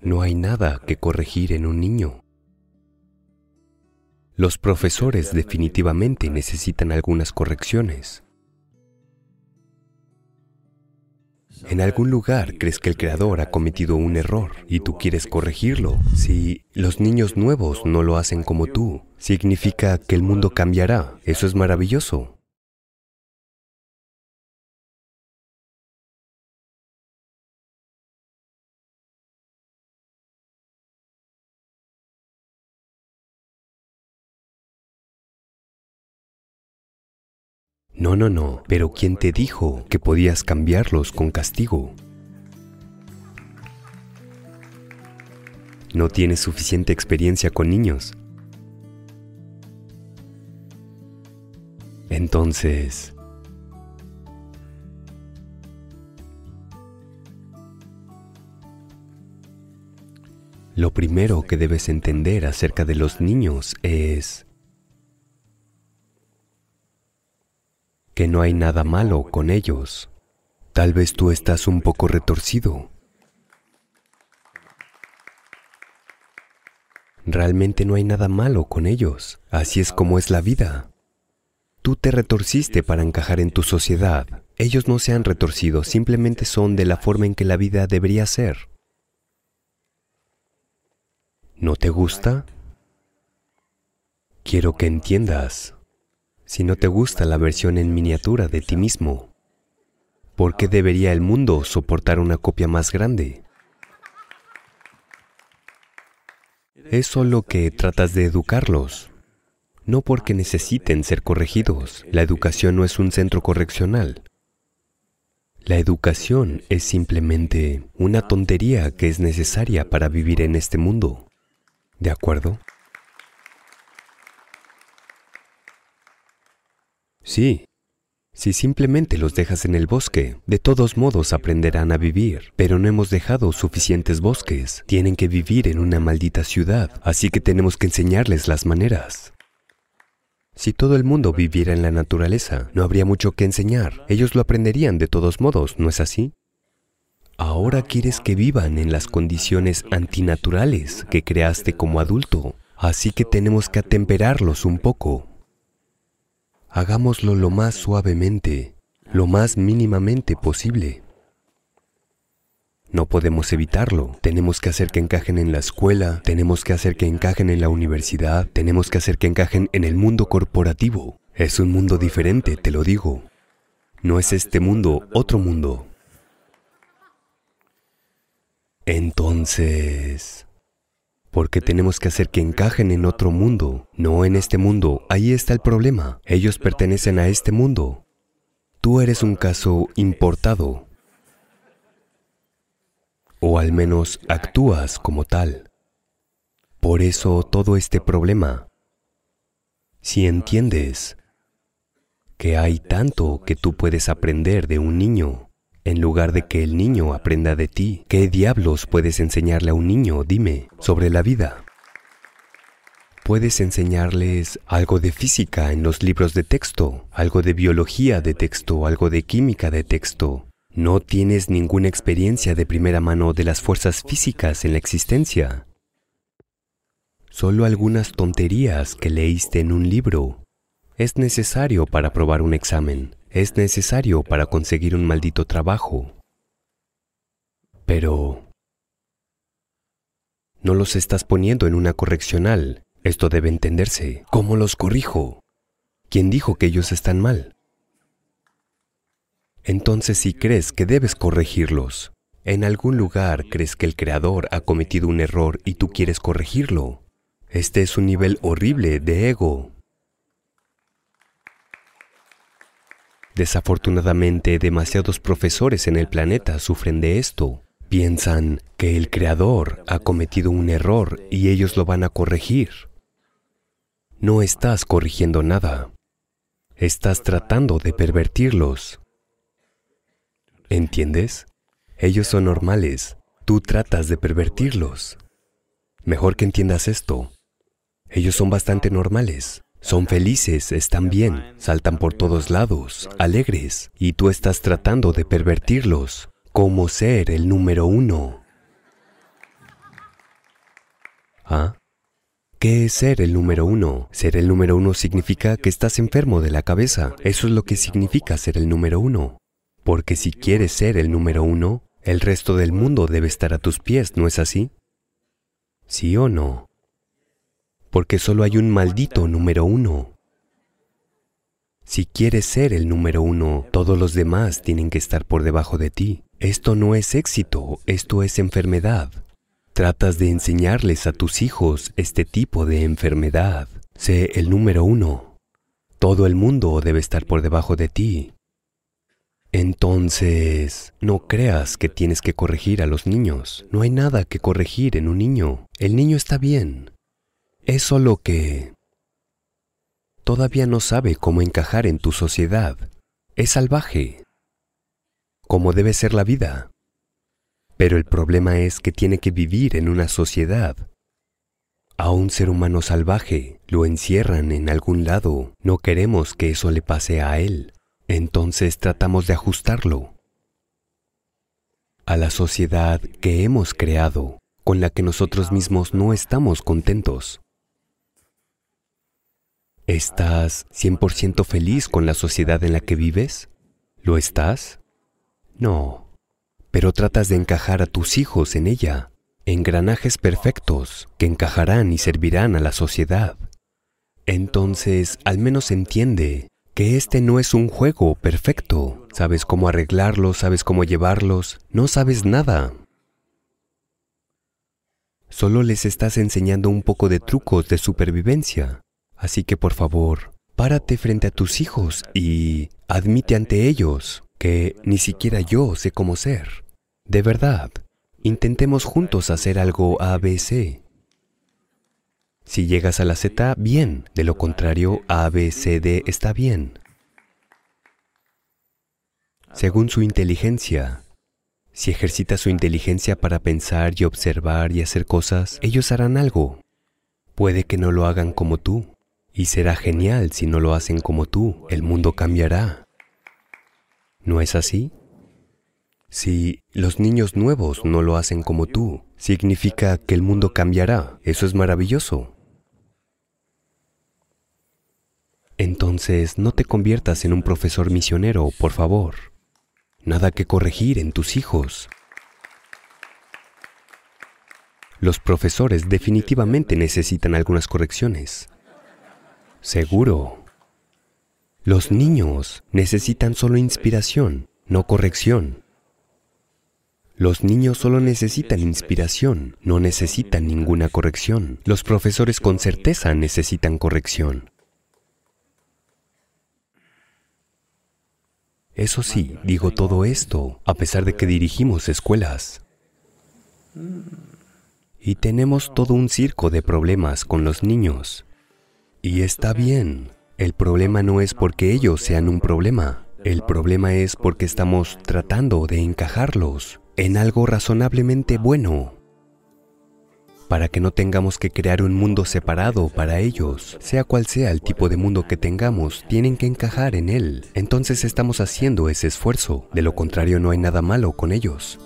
No hay nada que corregir en un niño. Los profesores definitivamente necesitan algunas correcciones. En algún lugar crees que el creador ha cometido un error y tú quieres corregirlo. Si los niños nuevos no lo hacen como tú, significa que el mundo cambiará. Eso es maravilloso. No, no, no. Pero ¿quién te dijo que podías cambiarlos con castigo? No tienes suficiente experiencia con niños. Entonces... Lo primero que debes entender acerca de los niños es que no hay nada malo con ellos. Tal vez tú estás un poco retorcido. Realmente no hay nada malo con ellos. Así es como es la vida. Tú te retorciste para encajar en tu sociedad. Ellos no se han retorcido, simplemente son de la forma en que la vida debería ser. ¿No te gusta? Quiero que entiendas si no te gusta la versión en miniatura de ti mismo? ¿Por qué debería el mundo soportar una copia más grande? Es solo que tratas de educarlos, no porque necesiten ser corregidos. La educación no es un centro correccional. La educación es simplemente una tontería que es necesaria para vivir en este mundo. ¿De acuerdo? Sí, si simplemente los dejas en el bosque, de todos modos aprenderán a vivir, pero no hemos dejado suficientes bosques. Tienen que vivir en una maldita ciudad, así que tenemos que enseñarles las maneras. Si todo el mundo viviera en la naturaleza, no habría mucho que enseñar. Ellos lo aprenderían de todos modos, ¿no es así? Ahora quieres que vivan en las condiciones antinaturales que creaste como adulto, así que tenemos que atemperarlos un poco hagámoslo lo más suavemente, lo más mínimamente posible. No podemos evitarlo. Tenemos que hacer que encajen en la escuela, tenemos que hacer que encajen en la universidad, tenemos que hacer que encajen en el mundo corporativo. Es un mundo diferente, te lo digo. No es este mundo, otro mundo. Entonces, porque tenemos que hacer que encajen en otro mundo, no en este mundo. Ahí está el problema. Ellos pertenecen a este mundo. Tú eres un caso importado. O al menos actúas como tal. Por eso todo este problema. Si entiendes que hay tanto que tú puedes aprender de un niño, en lugar de que el niño aprenda de ti. ¿Qué diablos puedes enseñarle a un niño, dime, sobre la vida? Puedes enseñarles algo de física en los libros de texto, algo de biología de texto, algo de química de texto. No tienes ninguna experiencia de primera mano de las fuerzas físicas en la existencia. Solo algunas tonterías que leíste en un libro. Es necesario para probar un examen es necesario para conseguir un maldito trabajo. Pero no los estás poniendo en una correccional. Esto debe entenderse. ¿Cómo los corrijo? ¿Quién dijo que ellos están mal? Entonces si crees que debes corregirlos, en algún lugar crees que el Creador ha cometido un error y tú quieres corregirlo. Este es un nivel horrible de ego. Desafortunadamente, demasiados profesores en el planeta sufren de esto. Piensan que el Creador ha cometido un error y ellos lo van a corregir. No estás corrigiendo nada. Estás tratando de pervertirlos. ¿Entiendes? Ellos son normales. Tú tratas de pervertirlos. Mejor que entiendas esto. Ellos son bastante normales. Son felices, están bien, saltan por todos lados, alegres, y tú estás tratando de pervertirlos como ser el número uno. ¿Ah? ¿Qué es ser el número uno? Ser el número uno significa que estás enfermo de la cabeza. Eso es lo que significa ser el número uno. Porque si quieres ser el número uno, el resto del mundo debe estar a tus pies, ¿no es así? ¿Sí o no? Porque solo hay un maldito número uno. Si quieres ser el número uno, todos los demás tienen que estar por debajo de ti. Esto no es éxito, esto es enfermedad. Tratas de enseñarles a tus hijos este tipo de enfermedad. Sé el número uno. Todo el mundo debe estar por debajo de ti. Entonces, no creas que tienes que corregir a los niños. No hay nada que corregir en un niño. El niño está bien. Es solo que todavía no sabe cómo encajar en tu sociedad. Es salvaje, como debe ser la vida. Pero el problema es que tiene que vivir en una sociedad. A un ser humano salvaje lo encierran en algún lado. No queremos que eso le pase a él. Entonces tratamos de ajustarlo a la sociedad que hemos creado, con la que nosotros mismos no estamos contentos. ¿Estás 100% feliz con la sociedad en la que vives? ¿Lo estás? No. Pero tratas de encajar a tus hijos en ella, engranajes perfectos que encajarán y servirán a la sociedad. Entonces, al menos entiende que este no es un juego perfecto. Sabes cómo arreglarlos, sabes cómo llevarlos, no sabes nada. Solo les estás enseñando un poco de trucos de supervivencia. Así que por favor, párate frente a tus hijos y admite ante ellos que ni siquiera yo sé cómo ser. De verdad, intentemos juntos hacer algo ABC. Si llegas a la Z, bien. De lo contrario, A, B, C, D está bien. Según su inteligencia, si ejercita su inteligencia para pensar y observar y hacer cosas, ellos harán algo. Puede que no lo hagan como tú, y será genial si no lo hacen como tú, el mundo cambiará. ¿No es así? Si los niños nuevos no lo hacen como tú, significa que el mundo cambiará. Eso es maravilloso. Entonces no te conviertas en un profesor misionero, por favor. Nada que corregir en tus hijos. Los profesores definitivamente necesitan algunas correcciones. Seguro. Los niños necesitan solo inspiración, no corrección. Los niños solo necesitan inspiración, no necesitan ninguna corrección. Los profesores con certeza necesitan corrección. Eso sí, digo todo esto, a pesar de que dirigimos escuelas. Y tenemos todo un circo de problemas con los niños. Y está bien. El problema no es porque ellos sean un problema. El problema es porque estamos tratando de encajarlos en algo razonablemente bueno. Para que no tengamos que crear un mundo separado para ellos, sea cual sea el tipo de mundo que tengamos, tienen que encajar en él. Entonces estamos haciendo ese esfuerzo. De lo contrario no hay nada malo con ellos.